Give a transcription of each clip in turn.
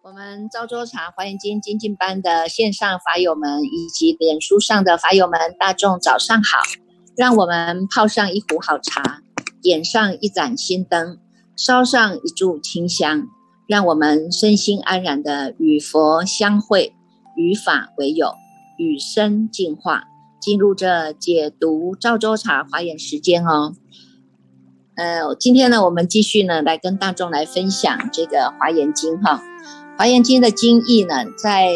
我们昭州茶华严经精进班的线上法友们，以及脸书上的法友们，大众早上好！让我们泡上一壶好茶，点上一盏心灯，烧上一炷清香，让我们身心安然的与佛相会，与法为友，与生进化，进入这解读赵州茶华严时间哦。呃，今天呢，我们继续呢来跟大众来分享这个华严经哈。华严经的经义呢，在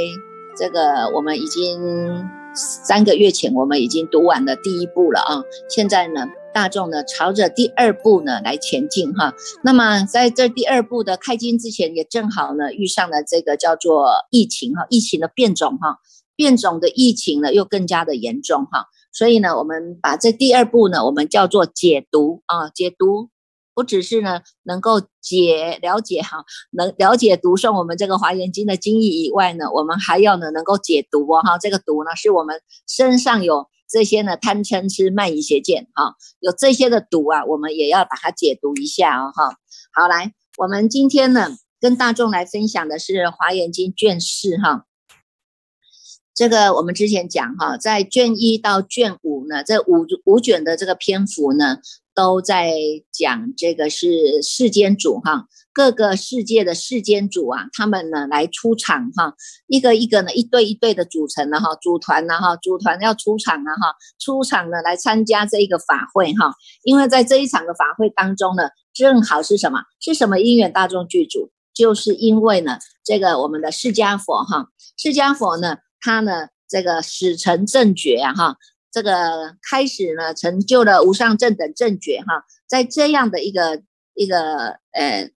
这个我们已经三个月前，我们已经读完了第一部了啊。现在呢，大众呢朝着第二步呢来前进哈。那么在这第二步的开经之前，也正好呢遇上了这个叫做疫情哈，疫情的变种哈，变种的疫情呢又更加的严重哈。所以呢，我们把这第二步呢，我们叫做解读啊，解读。不只是呢，能够解了解哈，能了解读诵我们这个华严经的经义以外呢，我们还要呢能够解读哦哈。这个读呢，是我们身上有这些呢贪嗔痴慢疑邪见哈，有这些的毒啊，我们也要把它解读一下哦哈。好，来，我们今天呢跟大众来分享的是华严经卷四哈。这个我们之前讲哈，在卷一到卷五呢，这五五卷的这个篇幅呢。都在讲这个是世间主哈，各个世界的世间主啊，他们呢来出场哈，一个一个呢一对一对的组成了哈，组团了哈，组团要出场了哈，出场呢来参加这一个法会哈，因为在这一场的法会当中呢，正好是什么？是什么因缘大众剧组？就是因为呢，这个我们的释迦佛哈，释迦佛呢，他呢这个使成正觉啊哈。这个开始呢，成就了无上正等正觉哈，在这样的一个一个呃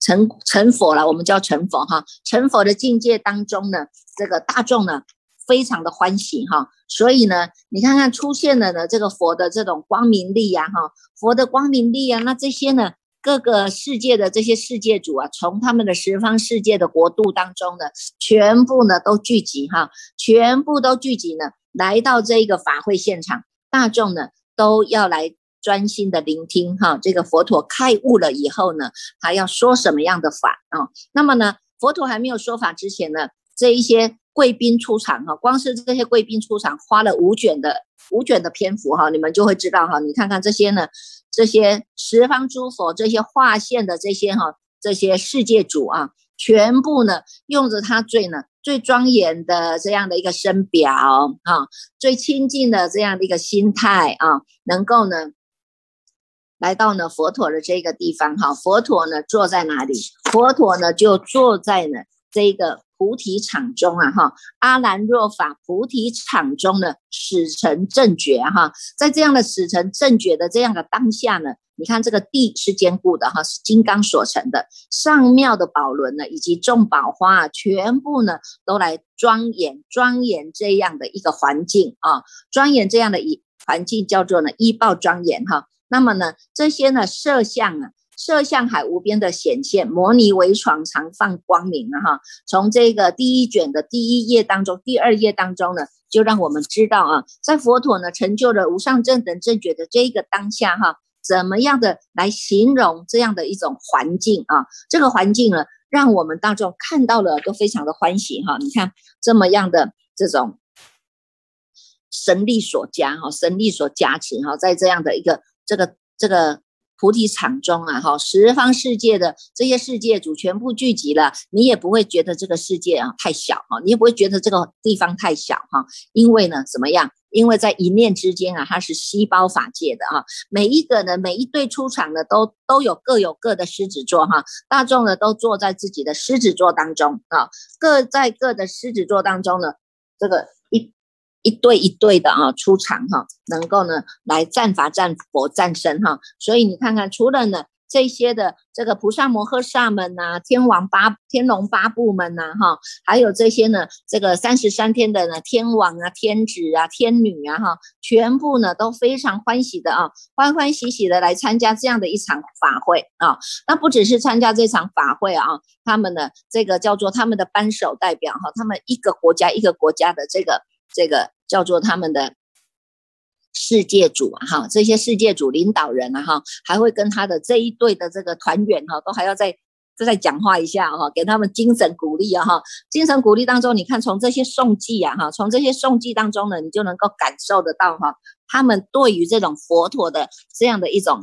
成成佛了，我们叫成佛哈，成佛的境界当中呢，这个大众呢非常的欢喜哈，所以呢，你看看出现了呢这个佛的这种光明力呀哈，佛的光明力啊，那这些呢各个世界的这些世界主啊，从他们的十方世界的国度当中呢，全部呢都聚集哈，全部都聚集呢。来到这一个法会现场，大众呢都要来专心的聆听哈。这个佛陀开悟了以后呢，他要说什么样的法啊？那么呢，佛陀还没有说法之前呢，这一些贵宾出场哈，光是这些贵宾出场，花了五卷的五卷的篇幅哈，你们就会知道哈。你看看这些呢，这些十方诸佛，这些划线的这些哈，这些世界主啊，全部呢用着他最呢。最庄严的这样的一个身表啊，最亲近的这样的一个心态啊，能够呢来到呢佛陀的这个地方哈，佛陀呢坐在哪里？佛陀呢就坐在呢这个菩提场中啊哈，阿兰若法菩提场中呢使成正觉哈，在这样的使成正觉的这样的当下呢。你看这个地是坚固的哈，是金刚所成的。上庙的宝轮呢，以及众宝花啊，全部呢都来庄严庄严这样的一个环境啊，庄严这样的一环境叫做呢依报庄严哈。那么呢这些呢摄像啊，摄像海无边的显现，摩尼为床常放光明啊哈。从这个第一卷的第一页当中，第二页当中呢，就让我们知道啊，在佛陀呢成就了无上正等正觉的这一个当下哈。怎么样的来形容这样的一种环境啊？这个环境呢，让我们大众看到了都非常的欢喜哈。你看这么样的这种神力所加哈，神力所加持哈，在这样的一个这个这个。菩提场中啊，哈，十方世界的这些世界主全部聚集了，你也不会觉得这个世界啊太小哈，你也不会觉得这个地方太小哈，因为呢，怎么样？因为在一念之间啊，它是细胞法界的啊，每一个呢，每一对出场的都都有各有各的狮子座哈，大众呢都坐在自己的狮子座当中啊，各在各的狮子座当中呢，这个。一对一对的啊出场哈，能够呢来战法战佛战身哈，所以你看看，除了呢这些的这个菩萨摩诃萨们呐，天王八天龙八部们呐，哈，还有这些呢，这个三十三天的呢，天王啊、天子啊、天女啊，哈，全部呢都非常欢喜的啊，欢欢喜喜的来参加这样的一场法会啊。那不只是参加这场法会啊，他们的这个叫做他们的扳手代表哈，他们一个国家一个国家的这个这个叫做他们的。世界主啊，哈，这些世界主领导人啊，哈，还会跟他的这一队的这个团员哈，都还要再再讲话一下哈，给他们精神鼓励啊，哈，精神鼓励当中，你看从这些颂记啊，哈，从这些颂记当中呢，你就能够感受得到哈，他们对于这种佛陀的这样的一种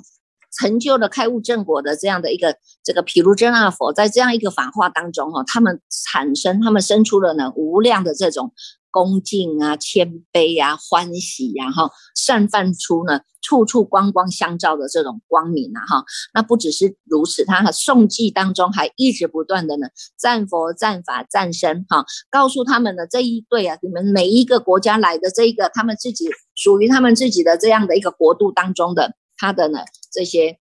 成就了开悟正果的这样的一个这个毗卢遮那佛，在这样一个法化当中哈，他们产生，他们生出了呢无量的这种。恭敬啊，谦卑啊，欢喜呀，哈，散发出呢，处处光光相照的这种光明啊，哈。那不只是如此，他的颂记当中还一直不断的呢，赞佛、赞法、赞身，哈，告诉他们的这一对啊，你们每一个国家来的这一个，他们自己属于他们自己的这样的一个国度当中的他的呢这些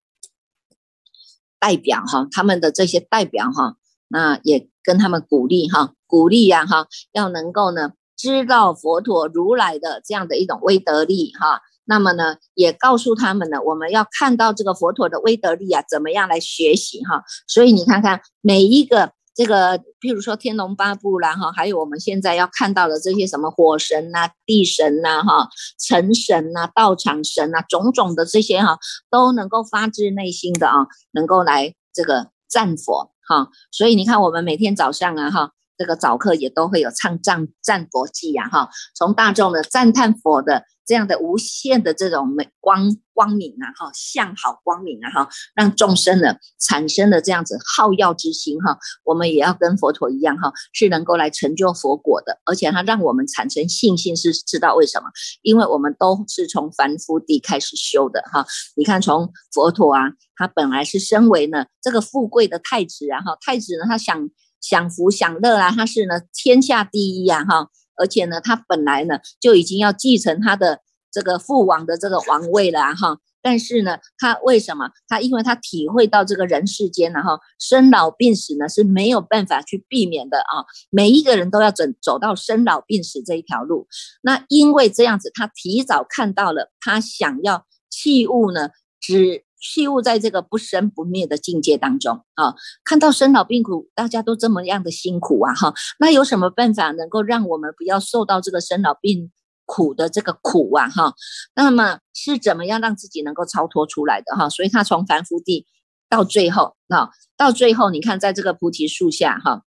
代表哈，他们的这些代表哈，那也跟他们鼓励哈，鼓励呀哈，要能够呢。知道佛陀如来的这样的一种威德力哈，那么呢，也告诉他们呢，我们要看到这个佛陀的威德力啊，怎么样来学习哈？所以你看看每一个这个，譬如说天龙八部啦哈，还有我们现在要看到的这些什么火神呐、地神呐哈、城神呐、道场神呐，种种的这些哈，都能够发自内心的啊，能够来这个赞佛哈。所以你看我们每天早上啊哈。这个早课也都会有唱赞赞佛偈呀，哈，从大众的赞叹佛的这样的无限的这种美光光明啊，哈，向好光明啊，哈，让众生呢产生了这样子好药之心，哈，我们也要跟佛陀一样，哈，是能够来成就佛果的，而且它让我们产生信心，是知道为什么？因为我们都是从凡夫地开始修的，哈，你看从佛陀啊，他本来是身为呢这个富贵的太子啊，哈，太子呢他想。享福享乐啊，他是呢天下第一呀哈，而且呢他本来呢就已经要继承他的这个父王的这个王位了哈，但是呢他为什么？他因为他体会到这个人世间呢哈生老病死呢是没有办法去避免的啊，每一个人都要走走到生老病死这一条路，那因为这样子他提早看到了他想要器物呢只。器物在这个不生不灭的境界当中啊，看到生老病苦，大家都这么样的辛苦啊哈，那有什么办法能够让我们不要受到这个生老病苦的这个苦啊哈？那么是怎么样让自己能够超脱出来的哈？所以他从凡夫地到最后啊，到最后你看在这个菩提树下哈。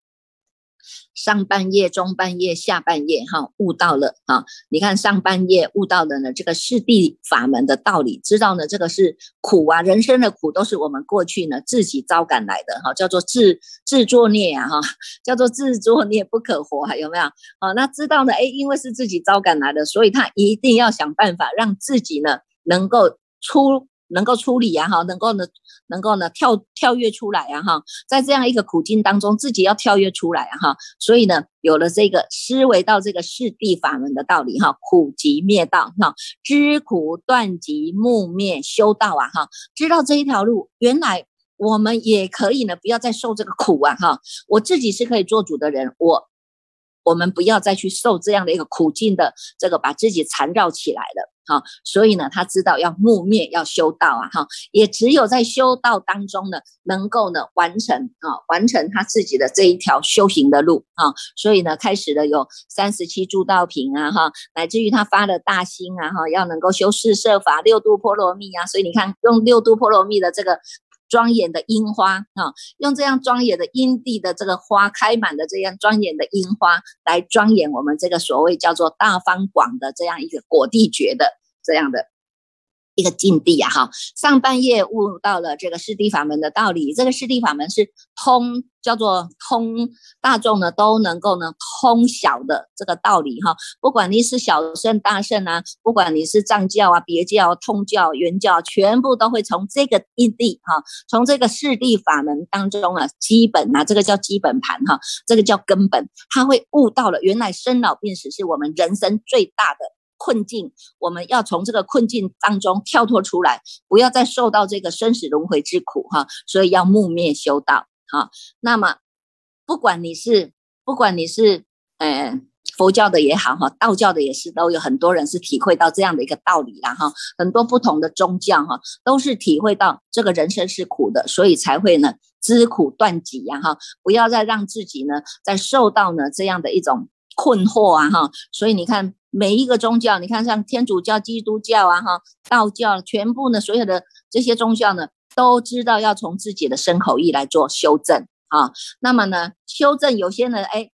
上半夜、中半夜、下半夜，哈，悟到了哈。你看上半夜悟到了呢，这个四谛法门的道理，知道呢，这个是苦啊，人生的苦都是我们过去呢自己招感来的，哈，叫做自自作孽啊，哈，叫做自作孽不可活，有没有？好，那知道呢，哎，因为是自己招感来的，所以他一定要想办法让自己呢能够出。能够处理呀哈，能够呢，能够呢跳跳跃出来呀哈，在这样一个苦境当中，自己要跳跃出来哈，所以呢，有了这个思维到这个四谛法门的道理哈，苦集灭道哈，知苦断集木灭修道啊哈，知道这一条路，原来我们也可以呢，不要再受这个苦啊哈，我自己是可以做主的人，我。我们不要再去受这样的一个苦境的这个把自己缠绕起来了，哈，所以呢，他知道要木灭，要修道啊，哈，也只有在修道当中呢，能够呢完成啊，完成他自己的这一条修行的路啊，所以呢，开始了有三十七诸道品啊，哈，乃至于他发了大心啊，哈，要能够修四摄法、六度波罗蜜啊，所以你看用六度波罗蜜的这个。庄严的樱花啊，用这样庄严的因地的这个花开满的这样庄严的樱花来庄严我们这个所谓叫做大方广的这样一个果地觉的这样的。一个境地啊，哈，上半夜悟到了这个四谛法门的道理。这个四谛法门是通，叫做通大众呢都能够呢通晓的这个道理哈。不管你是小圣大圣啊，不管你是藏教啊、别教啊、通教、原教，全部都会从这个因地哈，从这个四谛法门当中啊，基本啊，这个叫基本盘哈，这个叫根本，他会悟到了原来生老病死是我们人生最大的。困境，我们要从这个困境当中跳脱出来，不要再受到这个生死轮回之苦哈。所以要木灭修道哈。那么不管你是不管你是呃佛教的也好哈，道教的也是，都有很多人是体会到这样的一个道理了哈。很多不同的宗教哈，都是体会到这个人生是苦的，所以才会呢知苦断己呀哈。不要再让自己呢再受到呢这样的一种困惑啊哈。所以你看每一个宗教，你看像天主教、基督教啊哈，道教，全部呢所有的这些宗教呢，都知道要从自己的身口意来做修正啊。那么呢，修正有些人哎。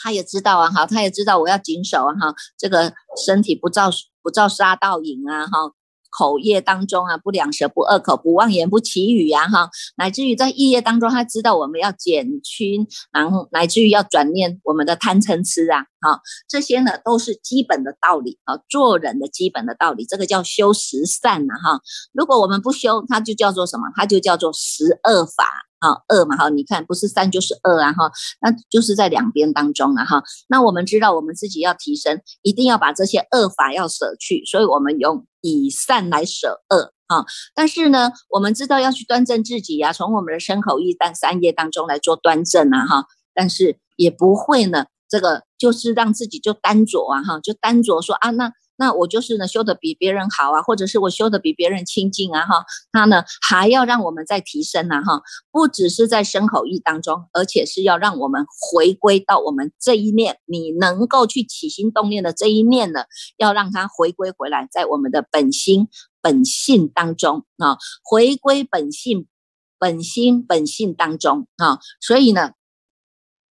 他也知道啊，哈，他也知道我要谨守啊，哈，这个身体不造不造杀盗淫啊，哈，口业当中啊，不两舌不恶口不妄言不绮语呀，哈，乃至于在意业当中，他知道我们要减轻，然后乃至于要转念我们的贪嗔痴啊，哈，这些呢都是基本的道理啊，做人的基本的道理，这个叫修十善呐，哈，如果我们不修，它就叫做什么？它就叫做十恶法。啊，恶嘛哈，你看不是三就是恶啊哈，那就是在两边当中啊哈。那我们知道我们自己要提升，一定要把这些恶法要舍去，所以我们用以善来舍恶啊。但是呢，我们知道要去端正自己呀，从我们的身口意但三业当中来做端正啊哈。但是也不会呢，这个就是让自己就单着啊哈，就单着说啊那。那我就是呢，修的比别人好啊，或者是我修的比别人清净啊，哈，他呢还要让我们再提升呢，哈，不只是在身口意当中，而且是要让我们回归到我们这一念，你能够去起心动念的这一念呢，要让它回归回来，在我们的本心本性当中啊，回归本性本心本性当中啊，所以呢。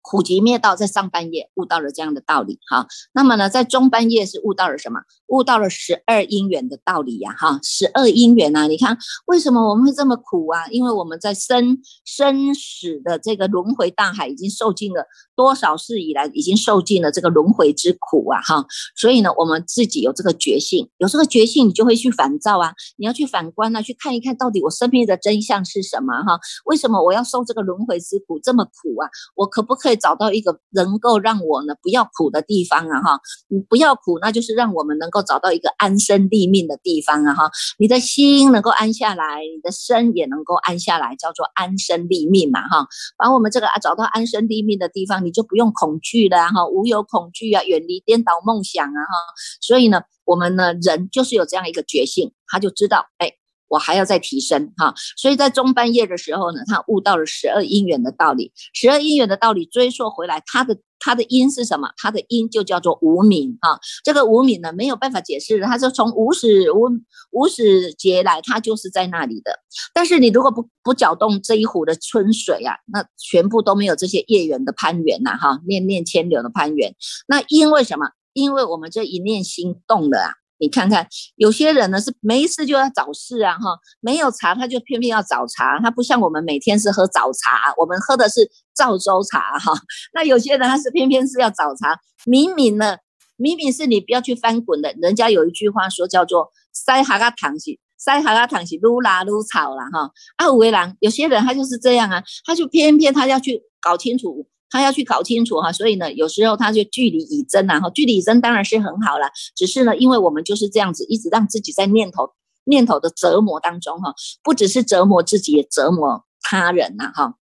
苦集灭道，在上半夜悟到了这样的道理，哈。那么呢，在中半夜是悟到了什么？悟到了十二因缘的道理呀，哈。十二因缘啊，你看为什么我们会这么苦啊？因为我们在生生死的这个轮回大海，已经受尽了多少世以来，已经受尽了这个轮回之苦啊，哈。所以呢，我们自己有这个觉性，有这个觉性，你就会去反照啊，你要去反观啊，去看一看到底我生命的真相是什么，哈。为什么我要受这个轮回之苦这么苦啊？我可不可以？找到一个能够让我呢不要苦的地方啊哈，你不要苦，那就是让我们能够找到一个安身立命的地方啊哈，你的心能够安下来，你的身也能够安下来，叫做安身立命嘛哈。把我们这个啊找到安身立命的地方，你就不用恐惧了哈，无有恐惧啊，远离颠倒梦想啊哈。所以呢，我们呢人就是有这样一个觉性，他就知道哎。我还要再提升哈，所以在中半夜的时候呢，他悟到了十二因缘的道理。十二因缘的道理追溯回来，他的他的因是什么？他的因就叫做无名哈。这个无名呢，没有办法解释的，它是从无始无无始劫来，他就是在那里的。但是你如果不不搅动这一壶的春水啊，那全部都没有这些业缘的攀缘呐哈，念念牵流的攀缘。那因为什么？因为我们这一念心动了啊。你看看，有些人呢是没事就要找事啊，哈，没有茶他就偏偏要找茶，他不像我们每天是喝早茶，我们喝的是赵州茶，哈。那有些人他是偏偏是要找茶，明明呢，明明是你不要去翻滚的，人家有一句话说叫做“塞哈拉糖起塞哈拉糖起撸拉撸草了”哈。啊，五维郎，有些人他就是这样啊，他就偏偏他要去搞清楚。他要去搞清楚哈，所以呢，有时候他就据理以争啊，哈，据理以争当然是很好了，只是呢，因为我们就是这样子，一直让自己在念头念头的折磨当中哈，不只是折磨自己，也折磨他人呐哈。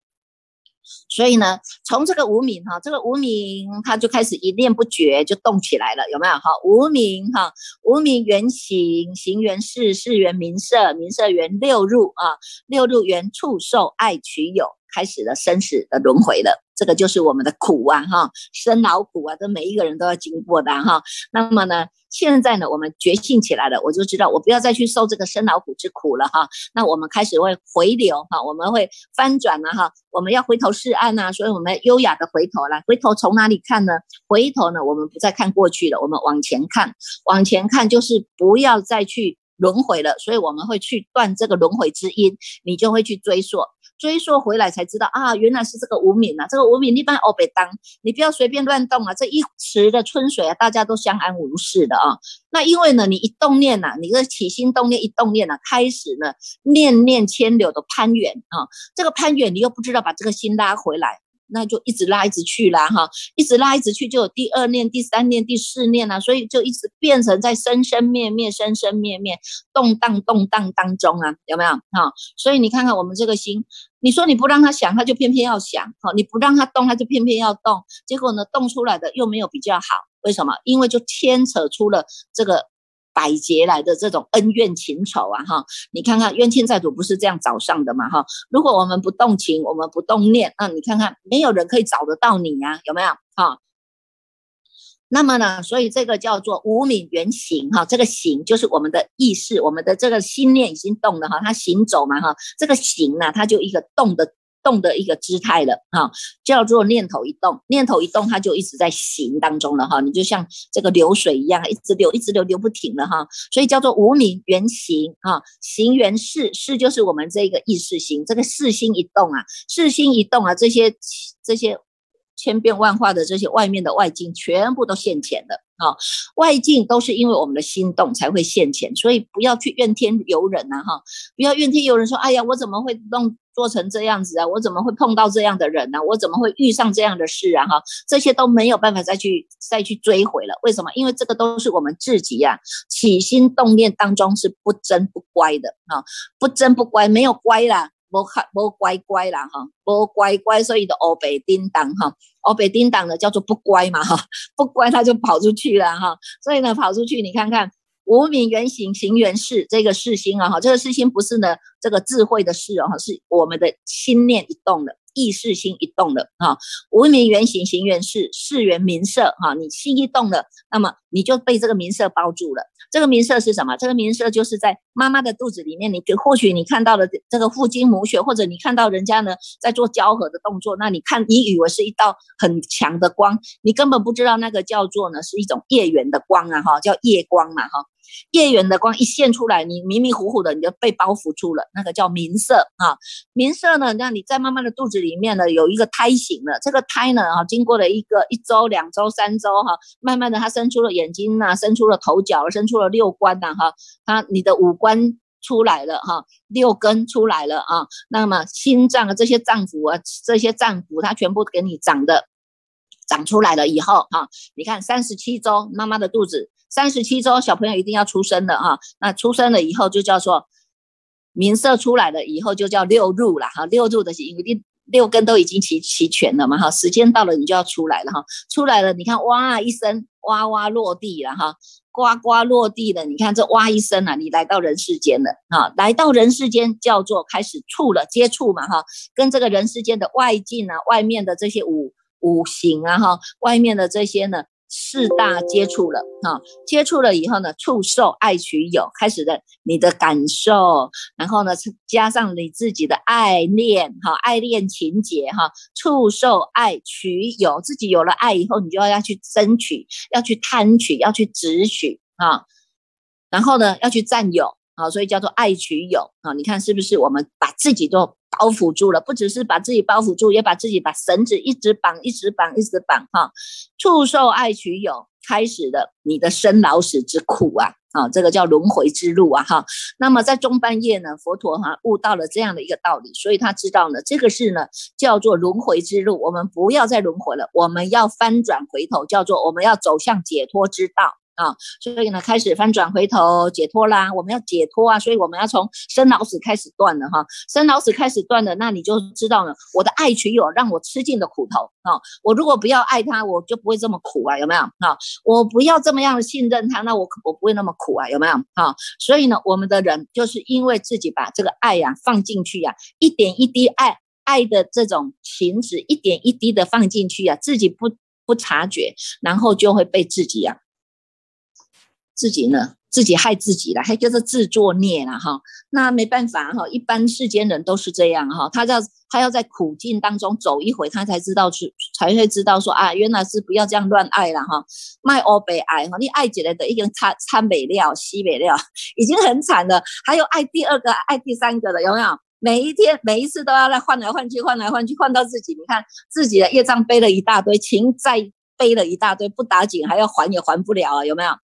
所以呢，从这个无名哈，这个无名他就开始一念不绝就动起来了，有没有哈？无名哈，无名原形，形原事，事原名色，名色原六入啊，六入原触受爱取有，开始了生死的轮回了。这个就是我们的苦啊，哈，生老苦啊，这每一个人都要经过的哈。那么呢，现在呢，我们觉醒起来了，我就知道我不要再去受这个生老苦之苦了哈。那我们开始会回流哈，我们会翻转了哈，我们要回头是岸呐，所以我们优雅的回头来，回头从哪里看呢？回头呢，我们不再看过去了，我们往前看，往前看就是不要再去轮回了，所以我们会去断这个轮回之因，你就会去追溯。追溯回来才知道啊，原来是这个无名啊，这个无名一般哦被当，你不要随便乱动啊，这一池的春水啊，大家都相安无事的啊。那因为呢，你一动念呐，你的起心动念一动念呐，开始呢念念牵柳的攀缘啊，这个攀缘你又不知道把这个心拉回来，那就一直拉一直去啦哈，一直拉一直去就有第二念、第三念、第四念啊，所以就一直变成在生生灭灭、生生灭灭、动荡动荡当中啊，有没有哈？所以你看看我们这个心，你说你不让他想，他就偏偏要想哈；你不让他动，他就偏偏要动。结果呢，动出来的又没有比较好，为什么？因为就牵扯出了这个。百劫来的这种恩怨情仇啊，哈，你看看冤亲债主不是这样找上的嘛，哈，如果我们不动情，我们不动念，那你看看没有人可以找得到你呀，有没有？哈，那么呢，所以这个叫做无名原形，哈，这个形就是我们的意识，我们的这个心念已经动了，哈，它行走嘛，哈，这个形呢，它就一个动的。动的一个姿态了哈，叫做念头一动，念头一动，它就一直在行当中了哈。你就像这个流水一样，一直流，一直流，流不停了哈。所以叫做无名原形啊，形原事，事就是我们这个意识心，这个四心一动啊，四心一动啊，这些这些千变万化的这些外面的外境，全部都现前的啊。外境都是因为我们的心动才会现前，所以不要去怨天尤人呐哈，不要怨天尤人说，哎呀，我怎么会弄？做成这样子啊，我怎么会碰到这样的人呢？我怎么会遇上这样的事啊？哈，这些都没有办法再去再去追回了。为什么？因为这个都是我们自己呀，起心动念当中是不真不乖的啊，不真不乖，没有乖啦，不不乖乖啦哈，不乖乖，所以的欧北叮当哈，欧北叮当的叫做不乖嘛哈，不乖他就跑出去了哈，所以呢跑出去，你看看。无名原形，形原事，这个事心啊，哈，这个事心不是呢，这个智慧的事哦，是我们的心念一动的，意识心一动的啊。无名原形，行原事，事缘名色哈，你心一动了，那么你就被这个名色包住了。这个名色是什么？这个名色就是在妈妈的肚子里面，你或许你看到了这个父精母血，或者你看到人家呢在做交合的动作，那你看你以为是一道很强的光，你根本不知道那个叫做呢是一种夜缘的光啊，哈，叫夜光嘛，哈。夜远的光一现出来，你迷迷糊糊的，你就被包覆住了。那个叫明色啊，明色呢，让你在妈妈的肚子里面呢有一个胎形了。这个胎呢，哈，经过了一个一周、两周、三周，哈，慢慢的它生出了眼睛呐，生出了头角，生出了六官呐，哈，它你的五官出来了，哈，六根出来了啊。那么心脏啊，这些脏腑啊，这些脏腑它全部给你长的长出来了以后，哈，你看三十七周妈妈的肚子。三十七周，小朋友一定要出生的哈。那出生了以后就叫做名色出来了以后就叫六入了哈。六入的是因为六根都已经齐齐全了嘛哈。时间到了你就要出来了哈。出来了，你看哇一声哇哇落地了哈，呱呱落地了。你看这哇一声啊，你来到人世间了啊。来到人世间叫做开始触了接触嘛哈，跟这个人世间的外境啊，外面的这些五五行啊哈，外面的这些呢。四大接触了哈，接触了以后呢，触受爱取有开始的你的感受，然后呢加上你自己的爱恋哈，爱恋情节哈，触受爱取有，自己有了爱以后，你就要要去争取，要去贪取，要去执取啊，然后呢要去占有啊，所以叫做爱取有啊，你看是不是我们把自己都。包袱住了，不只是把自己包袱住，也把自己把绳子一直绑，一直绑，一直绑哈。触受爱取有，开始的你的生老死之苦啊，啊，这个叫轮回之路啊哈。那么在中半夜呢，佛陀哈悟到了这样的一个道理，所以他知道呢，这个是呢叫做轮回之路，我们不要再轮回了，我们要翻转回头，叫做我们要走向解脱之道。啊，所以呢，开始翻转回头解脱啦。我们要解脱啊，所以我们要从生老死开始断了哈。生老死开始断了，那你就知道了，我的爱取有让我吃尽的苦头啊。我如果不要爱他，我就不会这么苦啊，有没有啊？我不要这么样信任他，那我我不会那么苦啊，有没有啊？所以呢，我们的人就是因为自己把这个爱呀放进去呀，一点一滴爱爱的这种情子，一点一滴的放进去呀，自己不不察觉，然后就会被自己呀。自己呢，自己害自己了，还叫做自作孽了哈。那没办法哈，一般世间人都是这样哈。他要他要在苦境当中走一回，他才知道去，才会知道说啊，原来是不要这样乱爱了哈。卖欧北爱哈，你爱起来的已经参参北料西北料，已经很惨了。还有爱第二个、爱第三个的，有没有？每一天每一次都要来换来换去，换来换去，换到自己，你看自己的业障背了一大堆，情债。背了一大堆，不打紧还要还也还不了啊，有没有啊？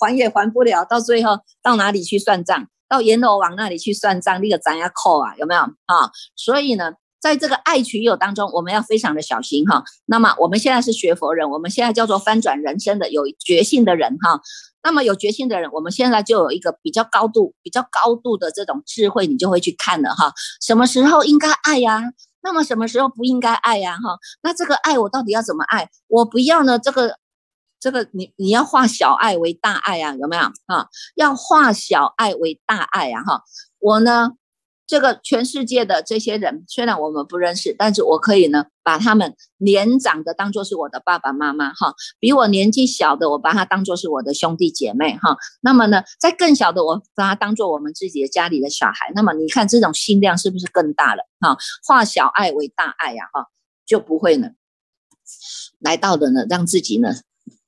还也还不了，到最后到哪里去算账？到阎罗王那里去算账，那个咱要扣啊，有没有啊？所以呢，在这个爱取有当中，我们要非常的小心哈。那么我们现在是学佛人，我们现在叫做翻转人生的有决心的人哈。那么有决心的人，我们现在就有一个比较高度、比较高度的这种智慧，你就会去看了哈。什么时候应该爱呀？那么什么时候不应该爱呀？哈，那这个爱我到底要怎么爱？我不要呢？这个，这个你你要化小爱为大爱啊？有没有啊？要化小爱为大爱啊？哈，我呢？这个全世界的这些人，虽然我们不认识，但是我可以呢，把他们年长的当做是我的爸爸妈妈哈，比我年纪小的，我把他当做是我的兄弟姐妹哈。那么呢，在更小的，我把他当做我们自己的家里的小孩。那么你看这种心量是不是更大了哈？化小爱为大爱呀哈，就不会呢，来到的呢，让自己呢。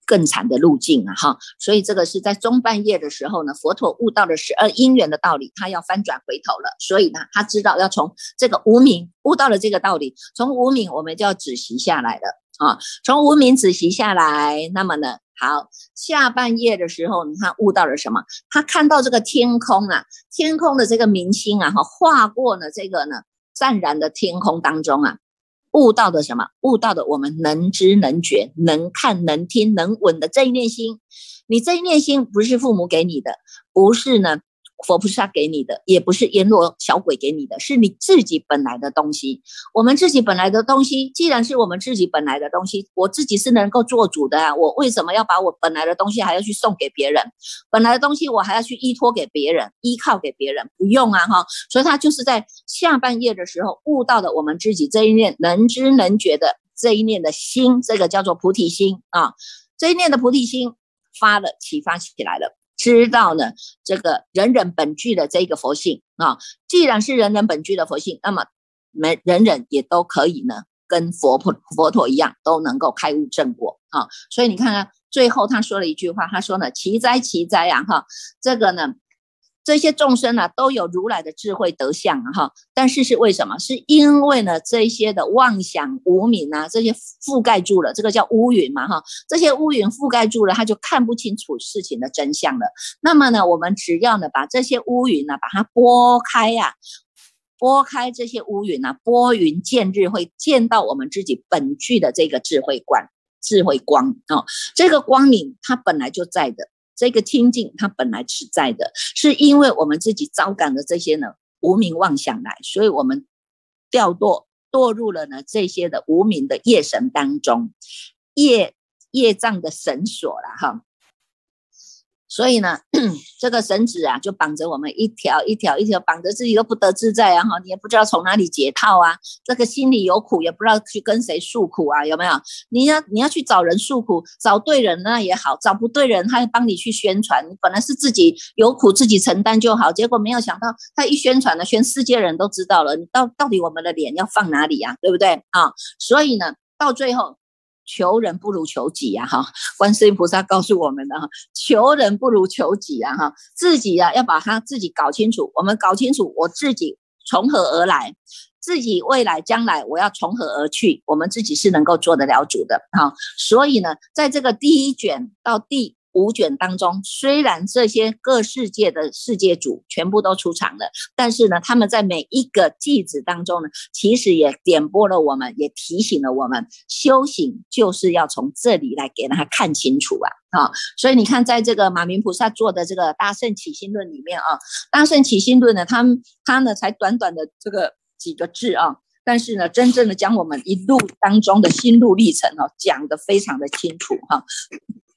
更惨的路径啊，哈，所以这个是在中半夜的时候呢，佛陀悟到了十二因缘的道理，他要翻转回头了，所以呢，他知道要从这个无名悟到了这个道理，从无名我们就要止息下来了啊，从无名止息下来，那么呢，好，下半夜的时候，他悟到了什么？他看到这个天空啊，天空的这个明星啊，哈，划过了这个呢，湛然的天空当中啊。悟到的什么？悟到的我们能知能觉能看能听能闻的这一念心，你这一念心不是父母给你的，不是呢。佛菩萨给你的，也不是阎罗小鬼给你的，是你自己本来的东西。我们自己本来的东西，既然是我们自己本来的东西，我自己是能够做主的啊！我为什么要把我本来的东西还要去送给别人？本来的东西我还要去依托给别人，依靠给别人？不用啊！哈，所以他就是在下半夜的时候悟到的，我们自己这一念能知能觉的这一念的心，这个叫做菩提心啊！这一念的菩提心发了，启发起来了。知道呢，这个人人本具的这个佛性啊，既然是人人本具的佛性，那么每人人也都可以呢，跟佛陀佛陀一样，都能够开悟正果啊。所以你看看最后他说了一句话，他说呢，奇哉奇哉啊哈，这个呢。这些众生呢，都有如来的智慧德相啊，哈，但是是为什么？是因为呢，这些的妄想无明啊，这些覆盖住了，这个叫乌云嘛，哈，这些乌云覆盖住了，他就看不清楚事情的真相了。那么呢，我们只要呢，把这些乌云呢，把它拨开呀，拨开这些乌云啊，拨云见日，会见到我们自己本具的这个智慧观、智慧光啊，这个光明它本来就在的。这个清净它本来是在的，是因为我们自己招感的这些呢无名妄想来，所以我们掉堕堕入了呢这些的无名的业神当中，业业障的绳索了哈。所以呢，这个绳子啊，就绑着我们一条一条一条绑着自己都不得自在啊！哈，你也不知道从哪里解套啊。这个心里有苦，也不知道去跟谁诉苦啊？有没有？你要你要去找人诉苦，找对人那也好，找不对人，他帮你去宣传。本来是自己有苦自己承担就好，结果没有想到他一宣传呢，全世界人都知道了。你到到底我们的脸要放哪里呀？对不对啊？所以呢，到最后。求人不如求己呀，哈！观世音菩萨告诉我们的哈，求人不如求己啊，哈！自己呀，要把它自己搞清楚。我们搞清楚我自己从何而来，自己未来将来我要从何而去，我们自己是能够做得了主的，哈！所以呢，在这个第一卷到第。五卷当中，虽然这些各世界的世界主全部都出场了，但是呢，他们在每一个句子当中呢，其实也点拨了我们，也提醒了我们，修行就是要从这里来给他看清楚啊！啊，所以你看，在这个马明菩萨做的这个《大圣起心论》里面啊，《大圣起心论》呢，他他呢才短短的这个几个字啊，但是呢，真正的将我们一路当中的心路历程哦，讲得非常的清楚哈。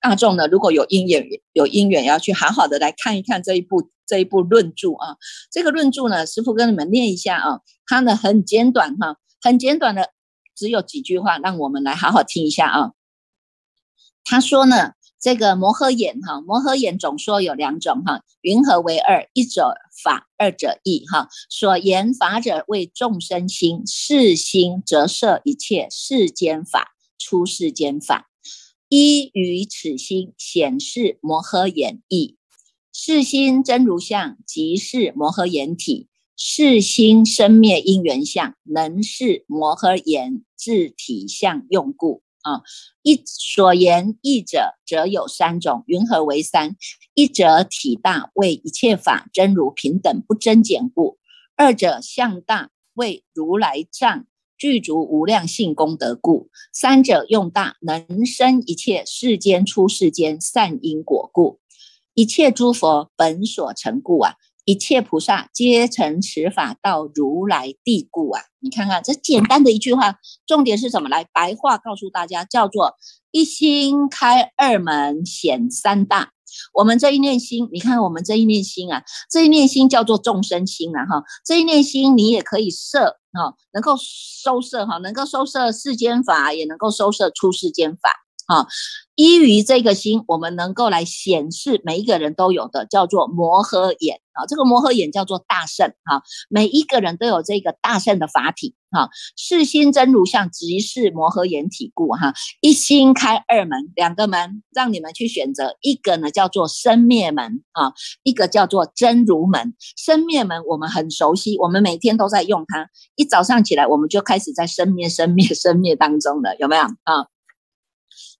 大众呢，如果有因缘，有因缘要去好好的来看一看这一部这一部论著啊。这个论著呢，师傅跟你们念一下啊。它呢很简短哈，很简短的，只有几句话，让我们来好好听一下啊。他说呢，这个摩诃眼哈，摩诃眼总说有两种哈，云何为二？一者法，二者义哈。所言法者为众生心，是心则摄一切世间法，出世间法。依于此心显示摩诃眼意，是心真如相，即是摩诃眼体。是心生灭因缘相，能是摩诃眼自体相用故啊。一所言义者，则有三种。云何为三？一者体大，为一切法真如平等不增减故；二者相大。为如来藏具足无量性功德故。三者用大，能生一切世间出世间善因果故。一切诸佛本所成故啊。一切菩萨皆成此法到如来地故啊！你看看这简单的一句话，重点是什么？来白话告诉大家，叫做一心开二门显三大。我们这一念心，你看我们这一念心啊，这一念心叫做众生心啊哈。这一念心你也可以摄啊，能够收摄哈，能够收摄世间法，也能够收摄出世间法。啊，依于这个心，我们能够来显示每一个人都有的，叫做摩诃眼啊。这个摩诃眼叫做大圣啊，每一个人都有这个大圣的法体啊。世心真如相，即是摩诃眼体故哈。一心开二门，两个门让你们去选择，一个呢叫做生灭门啊，一个叫做真如门。生灭门我们很熟悉，我们每天都在用它。一早上起来，我们就开始在生灭、生灭、生灭当中了，有没有啊？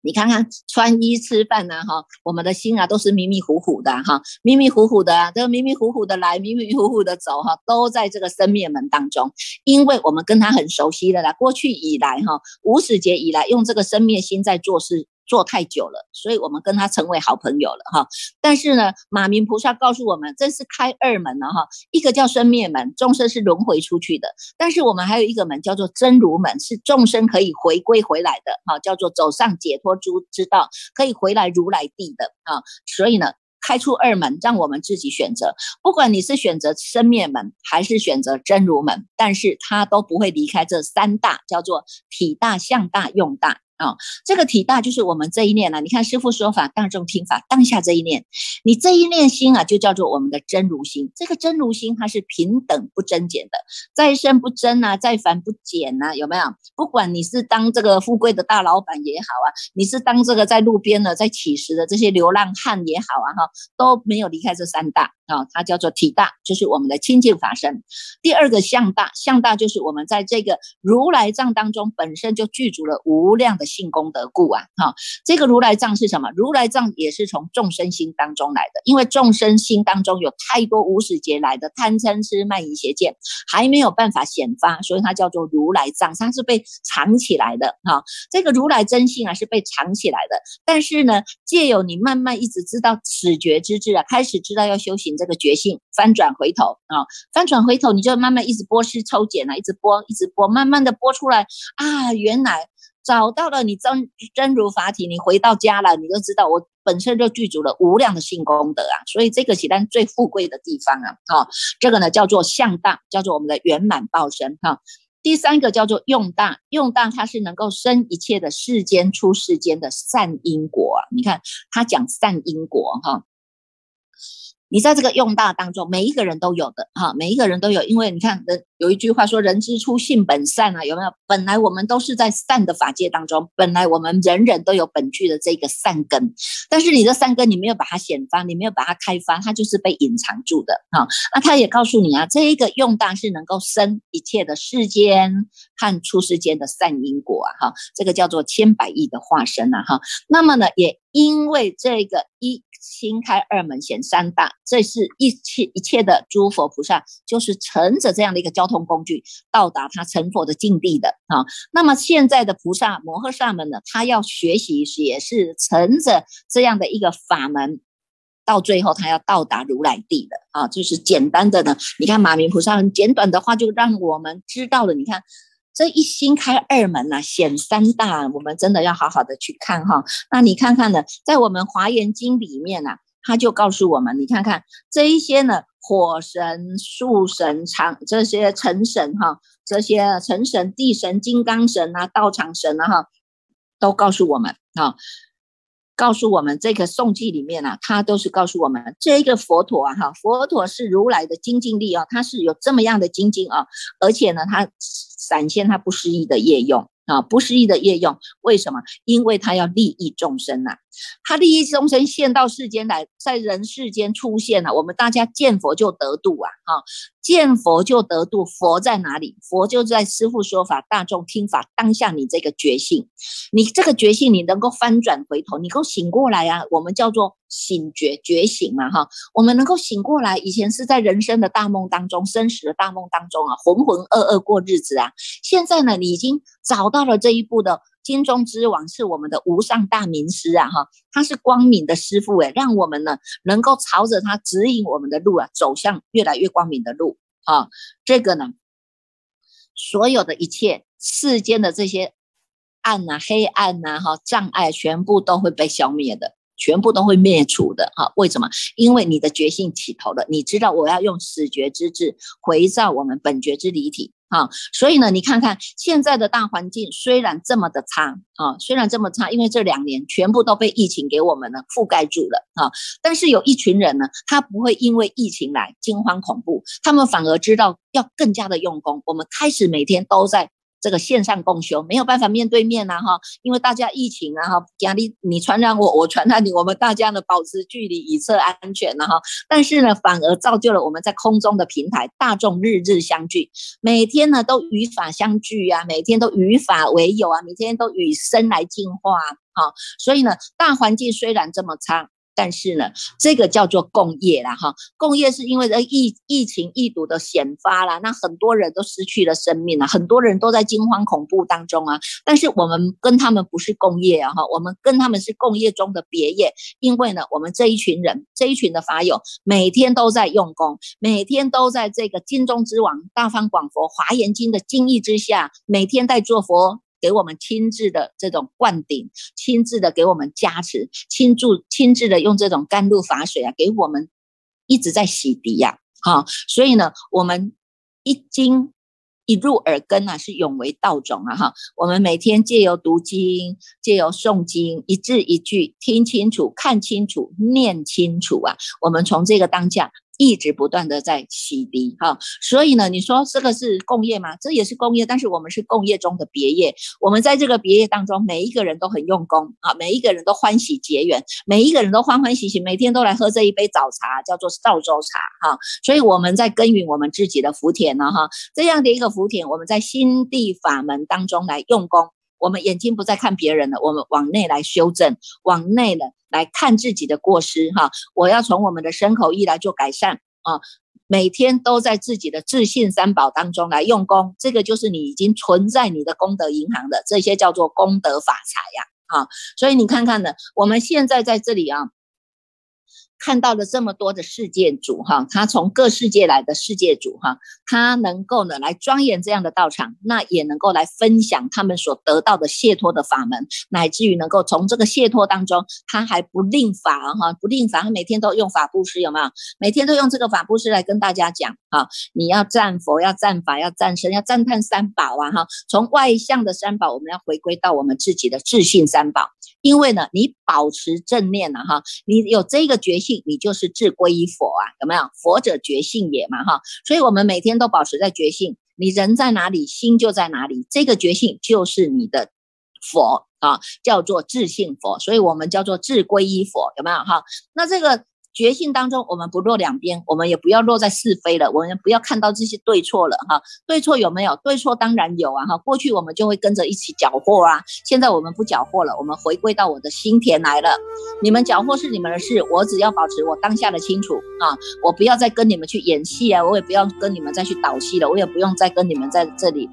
你看看穿衣吃饭呢，哈，我们的心啊都是迷迷糊糊的，哈，迷迷糊糊的啊，这迷迷糊糊的来，迷迷糊糊的走，哈，都在这个生灭门当中，因为我们跟他很熟悉的啦，过去以来，哈，无始劫以来，用这个生灭心在做事。做太久了，所以我们跟他成为好朋友了哈。但是呢，马明菩萨告诉我们，这是开二门了哈。一个叫生灭门，众生是轮回出去的；但是我们还有一个门叫做真如门，是众生可以回归回来的哈，叫做走上解脱诸之道，可以回来如来地的啊。所以呢，开出二门，让我们自己选择。不管你是选择生灭门，还是选择真如门，但是它都不会离开这三大，叫做体大、相大、用大。啊，这个体大就是我们这一念呢。你看师父说法，大众听法，当下这一念，你这一念心啊，就叫做我们的真如心。这个真如心，它是平等不增减的，再生不增啊，再凡不减呐，有没有？不管你是当这个富贵的大老板也好啊，你是当这个在路边的在乞食的这些流浪汉也好啊，哈，都没有离开这三大啊。它叫做体大，就是我们的清净法身。第二个相大，相大就是我们在这个如来藏当中本身就具足了无量的。性功德故啊，哈，这个如来藏是什么？如来藏也是从众生心当中来的，因为众生心当中有太多无始劫来的贪嗔痴慢疑邪见，还没有办法显发，所以它叫做如来藏，它是被藏起来的，哈。这个如来真性啊是被藏起来的，但是呢，借由你慢慢一直知道此觉之智啊，开始知道要修行这个觉性，翻转回头啊，翻转回头，你就慢慢一直剥丝抽茧啊，一直剥，一直剥，慢慢的剥出来啊，原来。找到了你真真如法体，你回到家了，你就知道我本身就具足了无量的性功德啊，所以这个是咱最富贵的地方啊，哈，这个呢叫做相大，叫做我们的圆满报身哈。第三个叫做用大，用大它是能够生一切的世间出世间的善因果啊，你看他讲善因果哈。你在这个用大当中，每一个人都有的哈，每一个人都有，因为你看人有一句话说“人之初，性本善”啊，有没有？本来我们都是在善的法界当中，本来我们人人都有本具的这个善根，但是你的善根你没有把它显发，你没有把它开发，它就是被隐藏住的哈。那他也告诉你啊，这一个用大是能够生一切的世间和出世间的善因果啊哈，这个叫做千百亿的化身啊哈。那么呢，也因为这个一。心开二门显三大，这是一切一切的诸佛菩萨，就是乘着这样的一个交通工具，到达他成佛的境地的啊。那么现在的菩萨摩诃萨们呢，他要学习也是乘着这样的一个法门，到最后他要到达如来地的啊。就是简单的呢，你看马明菩萨很简短的话，就让我们知道了。你看。这一心开二门呐，显三大，我们真的要好好的去看哈。那你看看呢，在我们华严经里面呢，他就告诉我们，你看看这一些呢，火神、树神、长这些成神哈，这些成神、地神、金刚神啊、道场神啊哈，都告诉我们啊。告诉我们这个颂记里面啊，它都是告诉我们这个佛陀啊，哈，佛陀是如来的精进力啊，他是有这么样的精进啊，而且呢，他展现他不失意的业用啊，不失意的业用，为什么？因为他要利益众生呐，他利益众生现到世间来，在人世间出现了，我们大家见佛就得度啊！哈，见佛就得度，佛在哪里？佛就在师父说法，大众听法当下，你这个觉性，你这个觉性，你能够翻转回头，你够醒过来啊！我们叫做醒觉觉醒嘛！哈，我们能够醒过来，以前是在人生的大梦当中，生死的大梦当中啊，浑浑噩噩过日子啊。现在呢，你已经找到了这一步的。金中之王是我们的无上大明师啊，哈，他是光明的师傅诶，让我们呢能够朝着他指引我们的路啊，走向越来越光明的路啊。这个呢，所有的一切世间的这些暗呐、黑暗呐、哈障碍，全部都会被消灭的，全部都会灭除的哈。为什么？因为你的觉性起头了，你知道我要用始觉之智回照我们本觉之离体。啊，所以呢，你看看现在的大环境虽然这么的差啊，虽然这么差，因为这两年全部都被疫情给我们呢覆盖住了啊，但是有一群人呢，他不会因为疫情来惊慌恐怖，他们反而知道要更加的用功。我们开始每天都在。这个线上共修没有办法面对面呐，哈，因为大家疫情啊，哈，压力你传染我，我传染你，我们大家呢保持距离以测安全呢，哈，但是呢，反而造就了我们在空中的平台，大众日日相聚，每天呢都与法相聚啊，每天都与法为友啊，每天都与生来进化啊，所以呢，大环境虽然这么差。但是呢，这个叫做共业啦，哈，共业是因为这疫疫情疫毒的显发啦，那很多人都失去了生命了，很多人都在惊慌恐怖当中啊。但是我们跟他们不是共业啊，哈，我们跟他们是共业中的别业，因为呢，我们这一群人，这一群的法友，每天都在用功，每天都在这个经中之王大方广佛华严经的经义之下，每天在做佛。给我们亲自的这种灌顶，亲自的给我们加持，亲自亲自的用这种甘露法水啊，给我们一直在洗涤呀，哈，所以呢，我们一经一入耳根啊，是永为道种啊，哈，我们每天借由读经，借由诵经，一字一句听清楚、看清楚、念清楚啊，我们从这个当下。一直不断的在洗涤哈，所以呢，你说这个是共业吗？这也是共业，但是我们是共业中的别业。我们在这个别业当中，每一个人都很用功啊，每一个人都欢喜结缘，每一个人都欢欢喜喜，每天都来喝这一杯早茶，叫做赵州茶哈。所以我们在耕耘我们自己的福田呢哈，这样的一个福田，我们在心地法门当中来用功，我们眼睛不再看别人了，我们往内来修正，往内了。来看自己的过失哈，我要从我们的身口意来做改善啊，每天都在自己的自信三宝当中来用功，这个就是你已经存在你的功德银行的这些叫做功德法财呀啊，所以你看看呢，我们现在在这里啊。看到了这么多的世界主哈，他从各世界来的世界主哈，他能够呢来庄严这样的道场，那也能够来分享他们所得到的解脱的法门，乃至于能够从这个解脱当中，他还不吝法哈，不吝法，他每天都用法布施，有没有？每天都用这个法布施来跟大家讲哈，你要赞佛，要赞法，要赞神，要赞叹三宝啊哈，从外向的三宝，我们要回归到我们自己的自信三宝，因为呢，你保持正念了哈，你有这个决心。你就是智归于佛啊，有没有？佛者觉性也嘛，哈，所以我们每天都保持在觉性，你人在哪里，心就在哪里，这个觉性就是你的佛啊，叫做智性佛，所以我们叫做智归依佛，有没有？哈，那这个。觉性当中，我们不落两边，我们也不要落在是非了，我们不要看到这些对错了哈。对错有没有？对错当然有啊哈。过去我们就会跟着一起缴获啊，现在我们不缴获了，我们回归到我的心田来了。你们缴获是你们的事，我只要保持我当下的清楚啊，我不要再跟你们去演戏啊，我也不要跟你们再去导戏了，我也不用再跟你们在这里。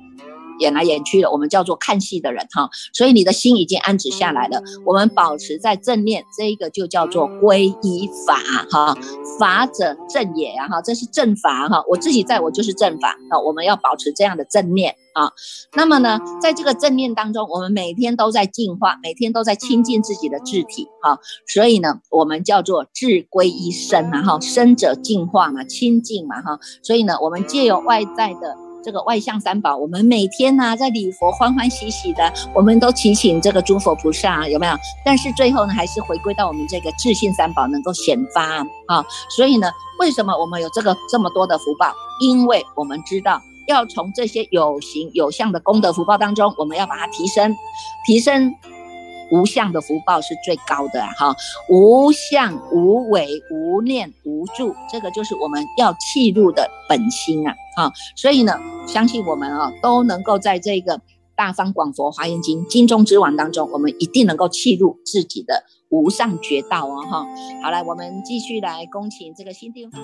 演来演去的，我们叫做看戏的人哈，所以你的心已经安止下来了。我们保持在正念，这一个就叫做皈依法哈，法者正也啊哈，这是正法哈。我自己在我就是正法啊，我们要保持这样的正念啊。那么呢，在这个正念当中，我们每天都在净化，每天都在亲近自己的智体哈。所以呢，我们叫做智归一身嘛哈，身者净化嘛，清净嘛哈。所以呢，我们借由外在的。这个外向三宝，我们每天呢在礼佛欢欢喜喜的，我们都祈请这个诸佛菩萨有没有？但是最后呢，还是回归到我们这个自信三宝能够显发啊。所以呢，为什么我们有这个这么多的福报？因为我们知道要从这些有形有相的功德福报当中，我们要把它提升，提升无相的福报是最高的哈。无相、无为、无念、无助，这个就是我们要契入的本心啊。哈，所以呢，相信我们啊，都能够在这个大方广佛华严经经中之王当中，我们一定能够契入自己的无上绝道哦。哈，好来，我们继续来恭请这个新地方。